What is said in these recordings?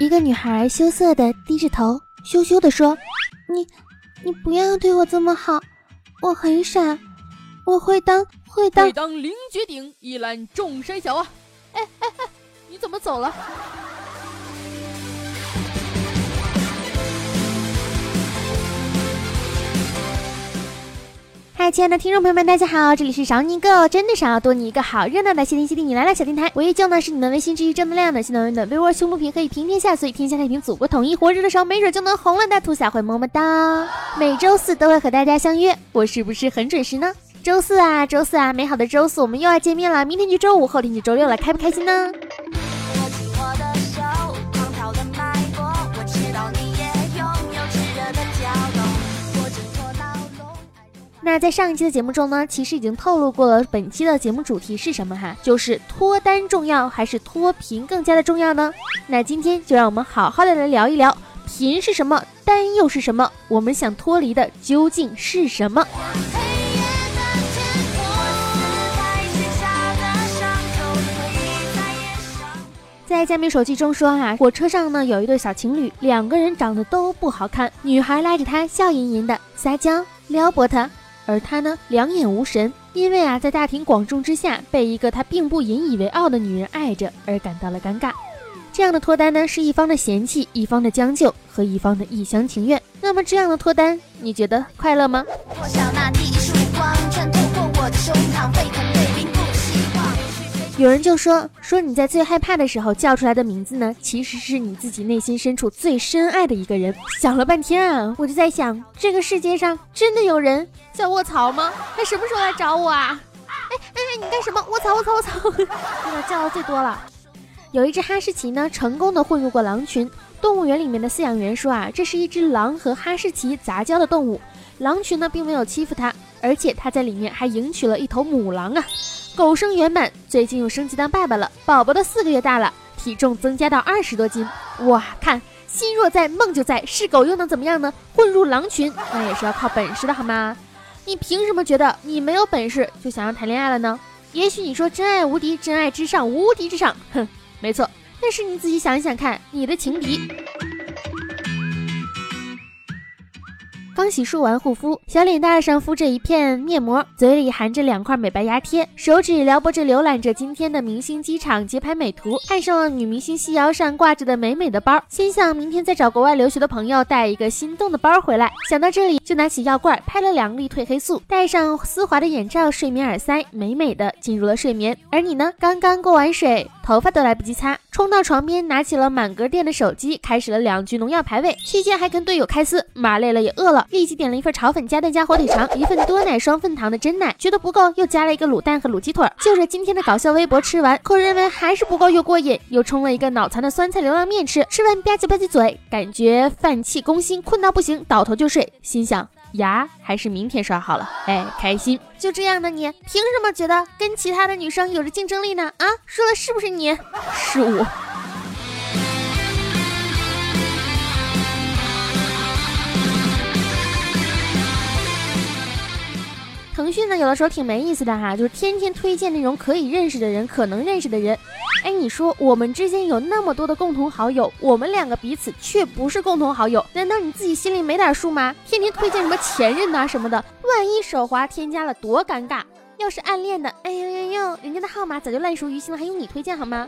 一个女孩羞涩的低着头，羞羞的说：“你，你不要对我这么好，我很傻，我会当会当会当凌绝顶，一览众山小啊！”哎哎哎，你怎么走了？嗨，亲爱的听众朋友们，大家好，这里是少你一个真的少要多你一个好热闹的谢天谢地你来了小电台，我依旧呢是你们微心之一正能量的新能源的微窝胸不平可以平天下，所以天下太平，祖国统一，活着的时候没准就能红了的兔小慧么么哒。每周四都会和大家相约，我是不是很准时呢？周四啊，周四啊，美好的周四，我们又要见面了。明天就周五，后天就周六了，开不开心呢？那在上一期的节目中呢，其实已经透露过了本期的节目主题是什么哈，就是脱单重要还是脱贫更加的重要呢？那今天就让我们好好的来聊一聊，贫是什么，单又是什么？我们想脱离的究竟是什么？在加密手机中说啊，火车上呢有一对小情侣，两个人长得都不好看，女孩拉着他笑吟吟的撒娇撩拨他。而他呢，两眼无神，因为啊，在大庭广众之下被一个他并不引以为傲的女人爱着，而感到了尴尬。这样的脱单呢，是一方的嫌弃，一方的将就和一方的一厢情愿。那么这样的脱单，你觉得快乐吗？有人就说说你在最害怕的时候叫出来的名字呢，其实是你自己内心深处最深爱的一个人。想了半天啊，我就在想，这个世界上真的有人叫卧槽吗？他什么时候来找我啊？哎哎，你干什么？卧槽卧槽卧槽！真的 叫的最多了。有一只哈士奇呢，成功的混入过狼群。动物园里面的饲养员说啊，这是一只狼和哈士奇杂交的动物。狼群呢，并没有欺负它，而且它在里面还迎娶了一头母狼啊。狗生圆满，最近又升级当爸爸了，宝宝都四个月大了，体重增加到二十多斤。哇，看心若在，梦就在，是狗又能怎么样呢？混入狼群，那也是要靠本事的好吗？你凭什么觉得你没有本事就想要谈恋爱了呢？也许你说真爱无敌，真爱至上，无敌之上，哼，没错。但是你自己想一想看，你的情敌。刚洗漱完护肤，小脸蛋上敷着一片面膜，嘴里含着两块美白牙贴，手指撩拨着浏览着今天的明星机场街拍美图，看上了女明星细腰上挂着的美美的包，心想明天再找国外留学的朋友带一个心动的包回来。想到这里，就拿起药罐拍了两粒褪黑素，戴上丝滑的眼罩，睡眠耳塞，美美的进入了睡眠。而你呢？刚刚过完水，头发都来不及擦，冲到床边，拿起了满格电的手机，开始了两局农药排位，期间还跟队友开撕，骂累了也饿了。立即点了一份炒粉加蛋加火腿肠，一份多奶双份糖的真奶，觉得不够，又加了一个卤蛋和卤鸡腿。就着今天的搞笑微博吃完，可认为还是不够又过瘾，又冲了一个脑残的酸菜流浪面吃。吃完吧唧吧唧嘴，感觉饭气攻心，困到不行，倒头就睡。心想牙还是明天刷好了，哎，开心。就这样的你，凭什么觉得跟其他的女生有着竞争力呢？啊，说的是不是你？是我。腾讯呢，有的时候挺没意思的哈，就是天天推荐那种可以认识的人，可能认识的人。哎，你说我们之间有那么多的共同好友，我们两个彼此却不是共同好友，难道你自己心里没点数吗？天天推荐什么前任呐什么的，万一手滑添加了多尴尬。要是暗恋的，哎呦呦呦，人家的号码早就烂熟于心了，还用你推荐好吗？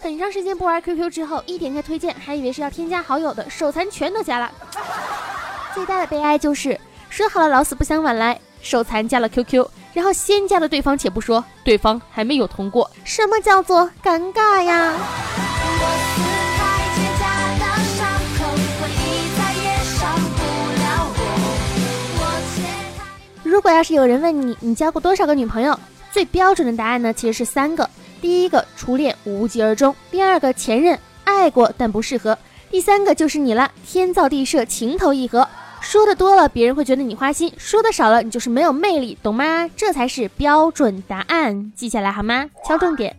很长时间不玩 QQ 之后，一点开推荐，还以为是要添加好友的，手残全都加了。最大的悲哀就是说好了老死不相往来。手残加了 QQ，然后先加了对方，且不说，对方还没有通过，什么叫做尴尬呀？如果要是有人问你，你交过多少个女朋友？最标准的答案呢，其实是三个：第一个初恋无疾而终，第二个前任爱过但不适合，第三个就是你了，天造地设，情投意合。说的多了，别人会觉得你花心；说的少了，你就是没有魅力，懂吗？这才是标准答案，记下来好吗？敲重点。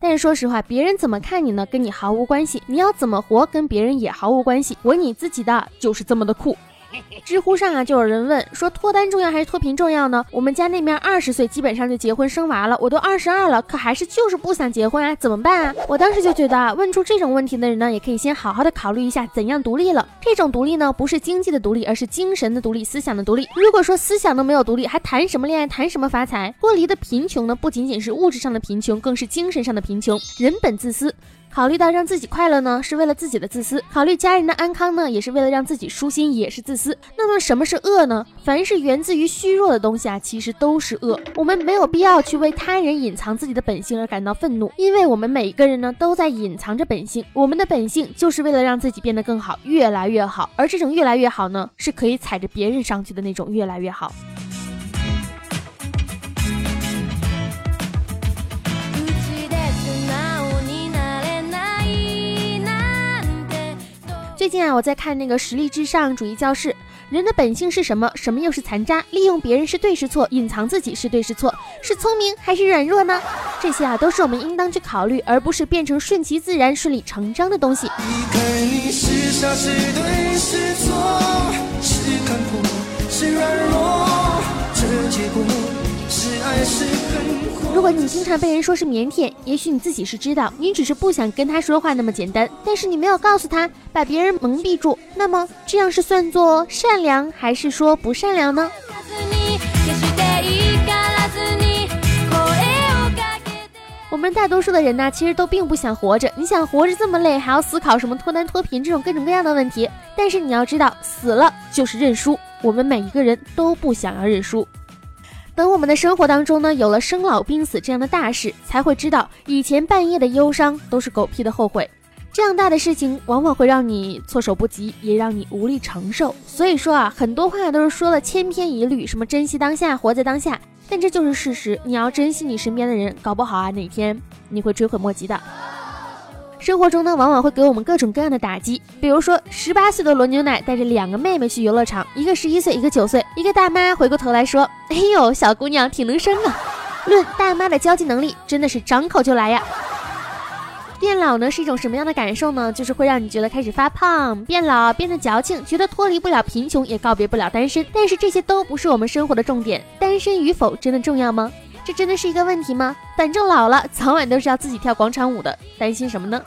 但是说实话，别人怎么看你呢？跟你毫无关系。你要怎么活，跟别人也毫无关系。我你自己的就是这么的酷。知乎上啊，就有人问说脱单重要还是脱贫重要呢？我们家那面二十岁基本上就结婚生娃了，我都二十二了，可还是就是不想结婚啊，怎么办啊？我当时就觉得啊，问出这种问题的人呢，也可以先好好的考虑一下怎样独立了。这种独立呢，不是经济的独立，而是精神的独立、思想的独立。如果说思想都没有独立，还谈什么恋爱，谈什么发财？脱离的贫穷呢，不仅仅是物质上的贫穷，更是精神上的贫穷。人本自私。考虑到让自己快乐呢，是为了自己的自私；考虑家人的安康呢，也是为了让自己舒心，也是自私。那么什么是恶呢？凡是源自于虚弱的东西啊，其实都是恶。我们没有必要去为他人隐藏自己的本性而感到愤怒，因为我们每一个人呢，都在隐藏着本性。我们的本性就是为了让自己变得更好，越来越好。而这种越来越好呢，是可以踩着别人上去的那种越来越好。最近啊，我在看那个实力至上主义教室。人的本性是什么？什么又是残渣？利用别人是对是错？隐藏自己是对是错？是聪明还是软弱呢？这些啊，都是我们应当去考虑，而不是变成顺其自然、顺理成章的东西。结果如果你经常被人说是腼腆，也许你自己是知道，你只是不想跟他说话那么简单，但是你没有告诉他，把别人蒙蔽住，那么这样是算作善良，还是说不善良呢？我们大多数的人呢，其实都并不想活着。你想活着这么累，还要思考什么脱单脱贫这种各种各样的问题，但是你要知道，死了就是认输。我们每一个人都不想要认输。等我们的生活当中呢，有了生老病死这样的大事，才会知道以前半夜的忧伤都是狗屁的后悔。这样大的事情，往往会让你措手不及，也让你无力承受。所以说啊，很多话都是说了千篇一律，什么珍惜当下，活在当下。但这就是事实，你要珍惜你身边的人，搞不好啊，哪天你会追悔莫及的。生活中呢，往往会给我们各种各样的打击。比如说，十八岁的罗牛奶带着两个妹妹去游乐场，一个十一岁，一个九岁。一个大妈回过头来说：“哎呦，小姑娘挺能生啊！”论大妈的交际能力，真的是张口就来呀。变老呢是一种什么样的感受呢？就是会让你觉得开始发胖、变老、变得矫情，觉得脱离不了贫穷，也告别不了单身。但是这些都不是我们生活的重点。单身与否真的重要吗？这真的是一个问题吗？反正老了，早晚都是要自己跳广场舞的，担心什么呢？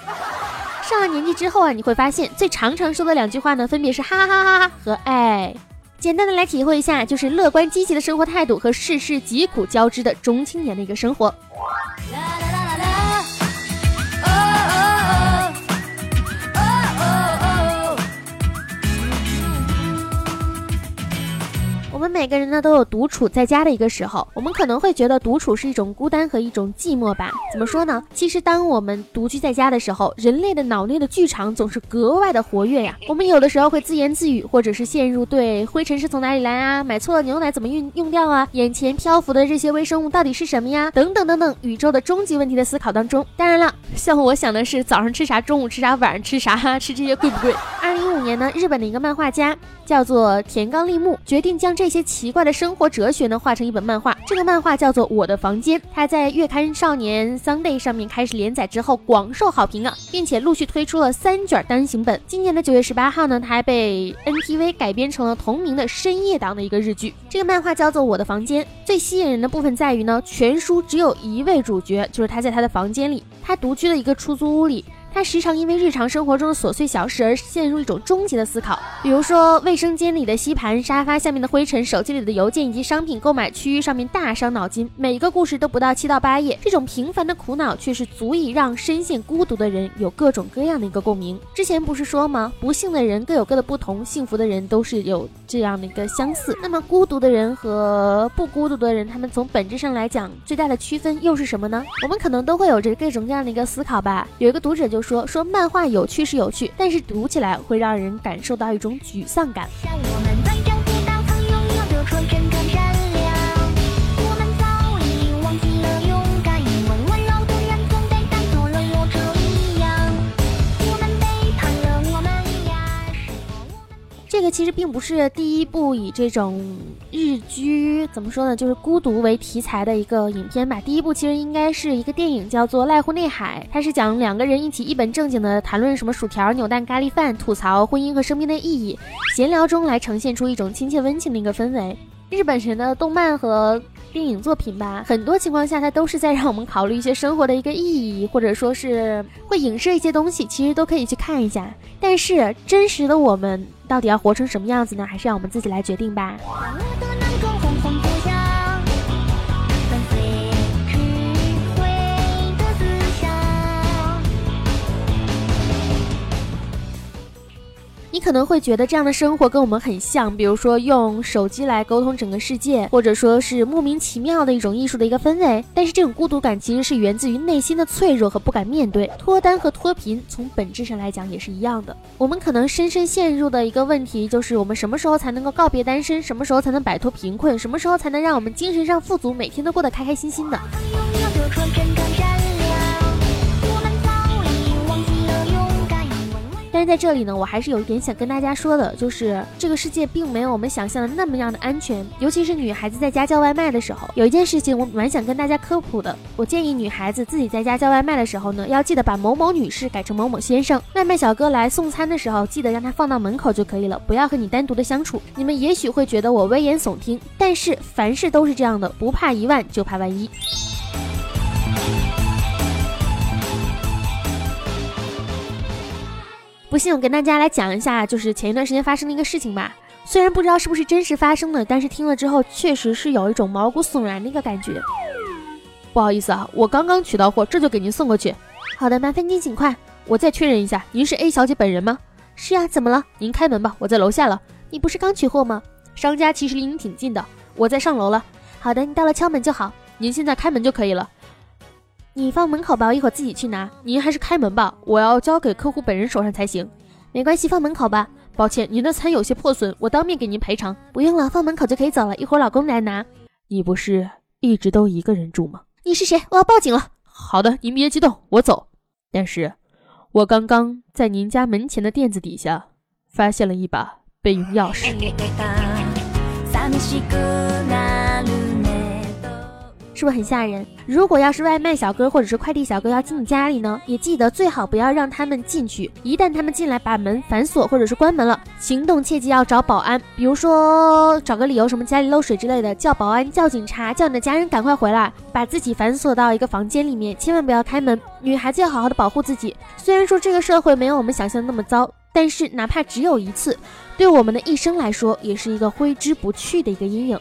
上了年纪之后啊，你会发现最常常说的两句话呢，分别是哈哈哈哈和爱。简单的来体会一下，就是乐观积极的生活态度和世事疾苦交织的中青年的一个生活。每个人呢都有独处在家的一个时候，我们可能会觉得独处是一种孤单和一种寂寞吧？怎么说呢？其实当我们独居在家的时候，人类的脑内的剧场总是格外的活跃呀。我们有的时候会自言自语，或者是陷入对灰尘是从哪里来啊，买错了牛奶怎么运用掉啊，眼前漂浮的这些微生物到底是什么呀？等等等等，宇宙的终极问题的思考当中。当然了，像我想的是早上吃啥，中午吃啥，晚上吃啥，吃这些贵不贵？二零一五年呢，日本的一个漫画家叫做田冈立木，决定将。这些奇怪的生活哲学呢，画成一本漫画。这个漫画叫做《我的房间》，它在月刊少年 Sunday 上面开始连载之后，广受好评啊，并且陆续推出了三卷单行本。今年的九月十八号呢，它还被 NTV 改编成了同名的深夜档的一个日剧。这个漫画叫做《我的房间》，最吸引人的部分在于呢，全书只有一位主角，就是他在他的房间里，他独居的一个出租屋里。他时常因为日常生活中的琐碎小事而陷入一种终极的思考，比如说卫生间里的吸盘、沙发下面的灰尘、手机里的邮件以及商品购买区域上面大伤脑筋。每一个故事都不到七到八页，这种平凡的苦恼却是足以让深陷孤独的人有各种各样的一个共鸣。之前不是说吗？不幸的人各有各的不同，幸福的人都是有这样的一个相似。那么孤独的人和不孤独的人，他们从本质上来讲，最大的区分又是什么呢？我们可能都会有着各种各样的一个思考吧。有一个读者就。就说说漫画有趣是有趣，但是读起来会让人感受到一种沮丧感。这个其实并不是第一部以这种日居怎么说呢，就是孤独为题材的一个影片吧。第一部其实应该是一个电影，叫做《濑户内海》，它是讲两个人一起一本正经的谈论什么薯条、扭蛋、咖喱饭，吐槽婚姻和生命的意义，闲聊中来呈现出一种亲切温情的一个氛围。日本神的动漫和电影作品吧，很多情况下它都是在让我们考虑一些生活的一个意义，或者说是会影射一些东西，其实都可以去看一下。但是真实的我们到底要活成什么样子呢？还是让我们自己来决定吧。你可能会觉得这样的生活跟我们很像，比如说用手机来沟通整个世界，或者说是莫名其妙的一种艺术的一个氛围。但是这种孤独感其实是源自于内心的脆弱和不敢面对。脱单和脱贫从本质上来讲也是一样的。我们可能深深陷入的一个问题就是，我们什么时候才能够告别单身？什么时候才能摆脱贫困？什么时候才能让我们精神上富足，每天都过得开开心心的？但是在这里呢，我还是有一点想跟大家说的，就是这个世界并没有我们想象的那么样的安全，尤其是女孩子在家叫外卖的时候，有一件事情我蛮想跟大家科普的。我建议女孩子自己在家叫外卖的时候呢，要记得把某某女士改成某某先生。外卖小哥来送餐的时候，记得让他放到门口就可以了，不要和你单独的相处。你们也许会觉得我危言耸听，但是凡事都是这样的，不怕一万就怕万一。不信，我跟大家来讲一下，就是前一段时间发生的一个事情吧。虽然不知道是不是真实发生的，但是听了之后确实是有一种毛骨悚然的一个感觉。不好意思啊，我刚刚取到货，这就给您送过去。好的，麻烦您尽快。我再确认一下，您是 A 小姐本人吗？是呀，怎么了？您开门吧，我在楼下了。你不是刚取货吗？商家其实离您挺近的，我在上楼了。好的，你到了敲门就好。您现在开门就可以了。你放门口吧，我一会儿自己去拿。您还是开门吧，我要交给客户本人手上才行。没关系，放门口吧。抱歉，您的餐有些破损，我当面给您赔偿。不用了，放门口就可以走了，一会儿老公来拿。你不是一直都一个人住吗？你是谁？我要报警了。好的，您别激动，我走。但是，我刚刚在您家门前的垫子底下发现了一把备用钥匙。是不是很吓人？如果要是外卖小哥或者是快递小哥要进你家里呢，也记得最好不要让他们进去。一旦他们进来，把门反锁或者是关门了，行动切记要找保安，比如说找个理由，什么家里漏水之类的，叫保安、叫警察、叫你的家人赶快回来，把自己反锁到一个房间里面，千万不要开门。女孩子要好好的保护自己。虽然说这个社会没有我们想象的那么糟，但是哪怕只有一次，对我们的一生来说，也是一个挥之不去的一个阴影。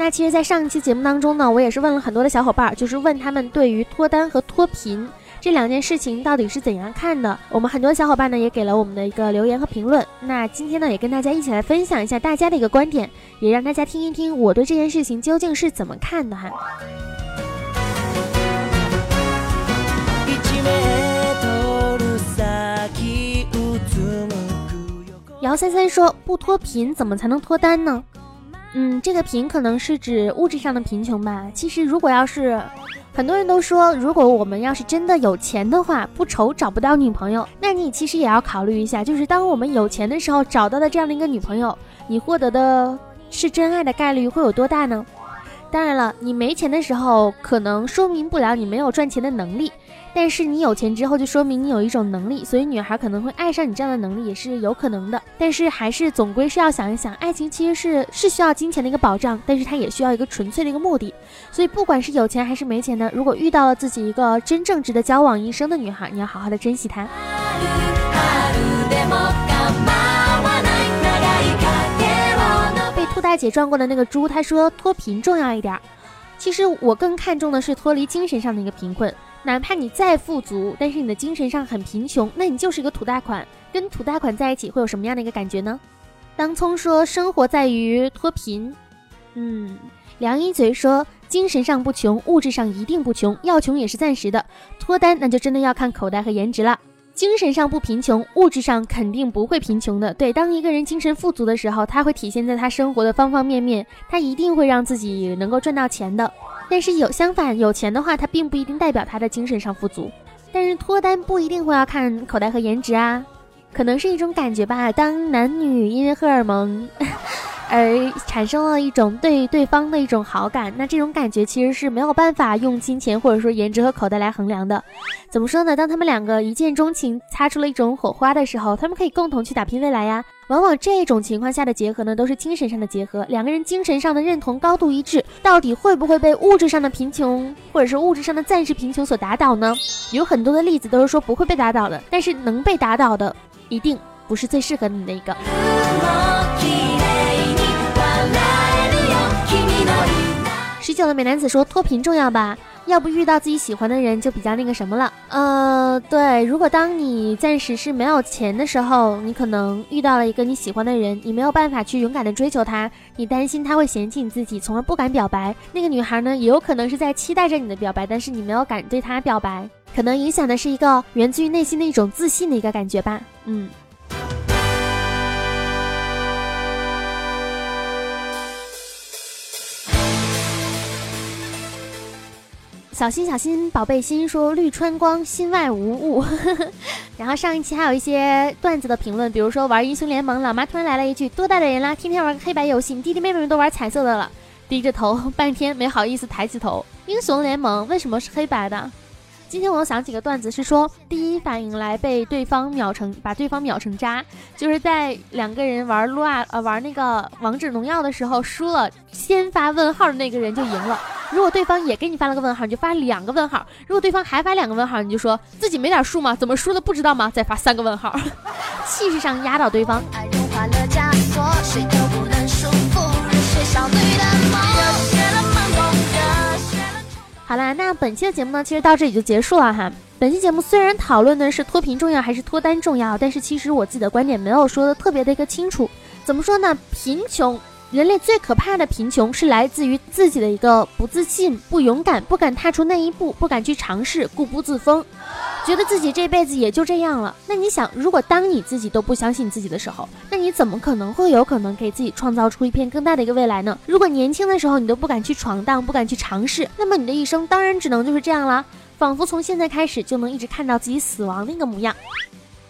那其实，在上一期节目当中呢，我也是问了很多的小伙伴，就是问他们对于脱单和脱贫这两件事情到底是怎样看的。我们很多小伙伴呢，也给了我们的一个留言和评论。那今天呢，也跟大家一起来分享一下大家的一个观点，也让大家听一听我对这件事情究竟是怎么看的哈。姚三三说：“不脱贫怎么才能脱单呢？”嗯，这个贫可能是指物质上的贫穷吧。其实，如果要是很多人都说，如果我们要是真的有钱的话，不愁找不到女朋友，那你其实也要考虑一下，就是当我们有钱的时候找到的这样的一个女朋友，你获得的是真爱的概率会有多大呢？当然了，你没钱的时候，可能说明不了你没有赚钱的能力。但是你有钱之后，就说明你有一种能力，所以女孩可能会爱上你这样的能力也是有可能的。但是还是总归是要想一想，爱情其实是是需要金钱的一个保障，但是它也需要一个纯粹的一个目的。所以不管是有钱还是没钱的，如果遇到了自己一个真正值得交往一生的女孩，你要好好的珍惜她。兔大姐撞过的那个猪，他说脱贫重要一点，其实我更看重的是脱离精神上的一个贫困。哪怕你再富足，但是你的精神上很贫穷，那你就是一个土大款。跟土大款在一起会有什么样的一个感觉呢？当葱说生活在于脱贫，嗯，梁一嘴说精神上不穷，物质上一定不穷，要穷也是暂时的。脱单那就真的要看口袋和颜值了。精神上不贫穷，物质上肯定不会贫穷的。对，当一个人精神富足的时候，他会体现在他生活的方方面面，他一定会让自己能够赚到钱的。但是有相反，有钱的话，他并不一定代表他的精神上富足。但是脱单不一定会要看口袋和颜值啊，可能是一种感觉吧。当男女因为荷尔蒙。而产生了一种对对方的一种好感，那这种感觉其实是没有办法用金钱或者说颜值和口袋来衡量的。怎么说呢？当他们两个一见钟情，擦出了一种火花的时候，他们可以共同去打拼未来呀。往往这种情况下的结合呢，都是精神上的结合，两个人精神上的认同高度一致，到底会不会被物质上的贫穷或者是物质上的暂时贫穷所打倒呢？有很多的例子都是说不会被打倒的，但是能被打倒的，一定不是最适合你的一个。十九的美男子说脱贫重要吧？要不遇到自己喜欢的人就比较那个什么了。呃，对，如果当你暂时是没有钱的时候，你可能遇到了一个你喜欢的人，你没有办法去勇敢的追求他，你担心他会嫌弃你自己，从而不敢表白。那个女孩呢，也有可能是在期待着你的表白，但是你没有敢对她表白，可能影响的是一个源自于内心的一种自信的一个感觉吧。嗯。小心小心，宝贝心说绿春光，心外无物。然后上一期还有一些段子的评论，比如说玩英雄联盟，老妈突然来了一句：多大的人啦，天天玩个黑白游戏，你弟弟妹妹们都玩彩色的了。低着头半天没好意思抬起头。英雄联盟为什么是黑白的？今天我又想几个段子，是说第一反应来被对方秒成，把对方秒成渣，就是在两个人玩撸啊呃玩那个王者荣耀的时候输了，先发问号的那个人就赢了。如果对方也给你发了个问号，你就发两个问号；如果对方还发两个问号，你就说自己没点数吗？怎么输的不知道吗？再发三个问号，气势上压倒对方。好啦，那本期的节目呢，其实到这里就结束了哈。本期节目虽然讨论的是脱贫重要还是脱单重要，但是其实我自己的观点没有说的特别的一个清楚。怎么说呢？贫穷。人类最可怕的贫穷是来自于自己的一个不自信、不勇敢、不敢踏出那一步、不敢去尝试、固步自封，觉得自己这辈子也就这样了。那你想，如果当你自己都不相信自己的时候，那你怎么可能会有可能给自己创造出一片更大的一个未来呢？如果年轻的时候你都不敢去闯荡、不敢去尝试，那么你的一生当然只能就是这样了，仿佛从现在开始就能一直看到自己死亡的一个模样。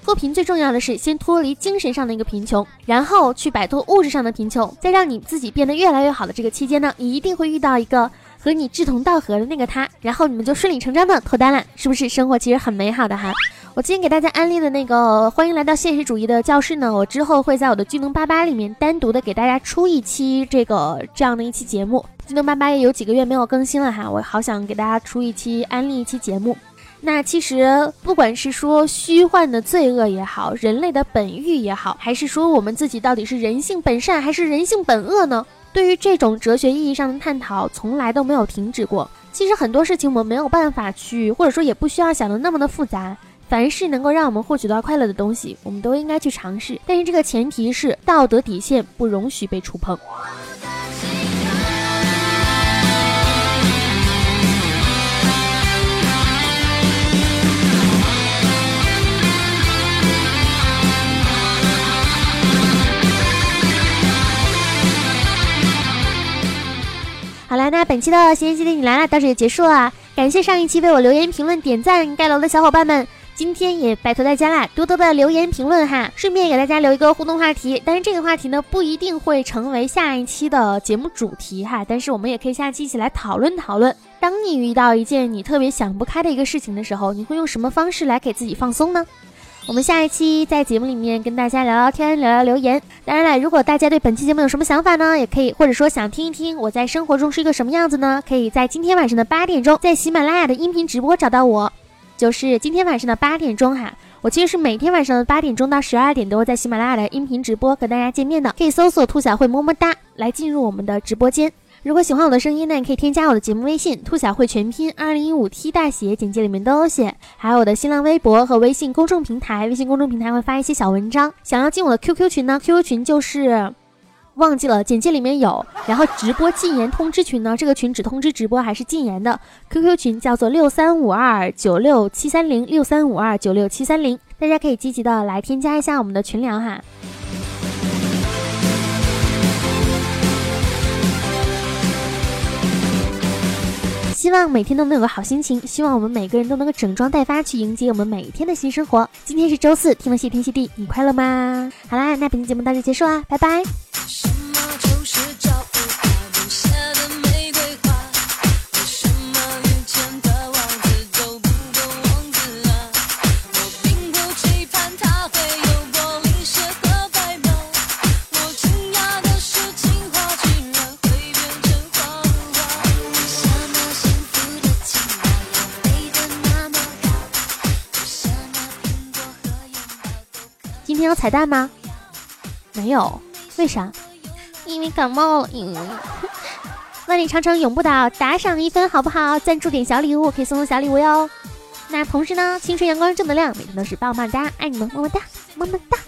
脱贫最重要的是先脱离精神上的一个贫穷，然后去摆脱物质上的贫穷，在让你自己变得越来越好的这个期间呢，你一定会遇到一个和你志同道合的那个他，然后你们就顺理成章的脱单了，是不是？生活其实很美好的哈。我今天给大家安利的那个欢迎来到现实主义的教室呢，我之后会在我的巨能八八里面单独的给大家出一期这个这样的一期节目。巨能八八也有几个月没有更新了哈，我好想给大家出一期安利一期节目。那其实，不管是说虚幻的罪恶也好，人类的本欲也好，还是说我们自己到底是人性本善还是人性本恶呢？对于这种哲学意义上的探讨，从来都没有停止过。其实很多事情我们没有办法去，或者说也不需要想的那么的复杂。凡是能够让我们获取到快乐的东西，我们都应该去尝试。但是这个前提是道德底线不容许被触碰。本期的闲言集点你来了，到这也结束了。感谢上一期为我留言、评论、点赞、盖楼的小伙伴们，今天也拜托大家啦，多多的留言评论哈，顺便给大家留一个互动话题。但是这个话题呢，不一定会成为下一期的节目主题哈，但是我们也可以下期一起来讨论讨论。当你遇到一件你特别想不开的一个事情的时候，你会用什么方式来给自己放松呢？我们下一期在节目里面跟大家聊聊天，聊聊留言。当然了，如果大家对本期节目有什么想法呢，也可以或者说想听一听我在生活中是一个什么样子呢？可以在今天晚上的八点钟，在喜马拉雅的音频直播找到我，就是今天晚上的八点钟哈。我其实是每天晚上的八点钟到十二点都会在喜马拉雅的音频直播跟大家见面的，可以搜索“兔小慧么么哒”来进入我们的直播间。如果喜欢我的声音呢，你可以添加我的节目微信“兔小慧全拼二零一五 T 大写”，简介里面都有写。还有我的新浪微博和微信公众平台，微信公众平台会发一些小文章。想要进我的 QQ 群呢，QQ 群就是忘记了，简介里面有。然后直播禁言通知群呢，这个群只通知直播还是禁言的。QQ 群叫做六三五二九六七三零六三五二九六七三零，大家可以积极的来添加一下我们的群聊哈。希望每天都能有个好心情，希望我们每个人都能够整装待发去迎接我们每一天的新生活。今天是周四，听了谢天谢地，你快乐吗？好啦，那本期节目到这结束啦，拜拜。彩蛋吗？没有，为啥？因为感冒了。嗯，万里长城永不倒，打赏一分好不好？赞助点小礼物可以送送小礼物哟。那同时呢，青春阳光正能量，每天都是棒棒哒，爱你们，么么哒，么么哒。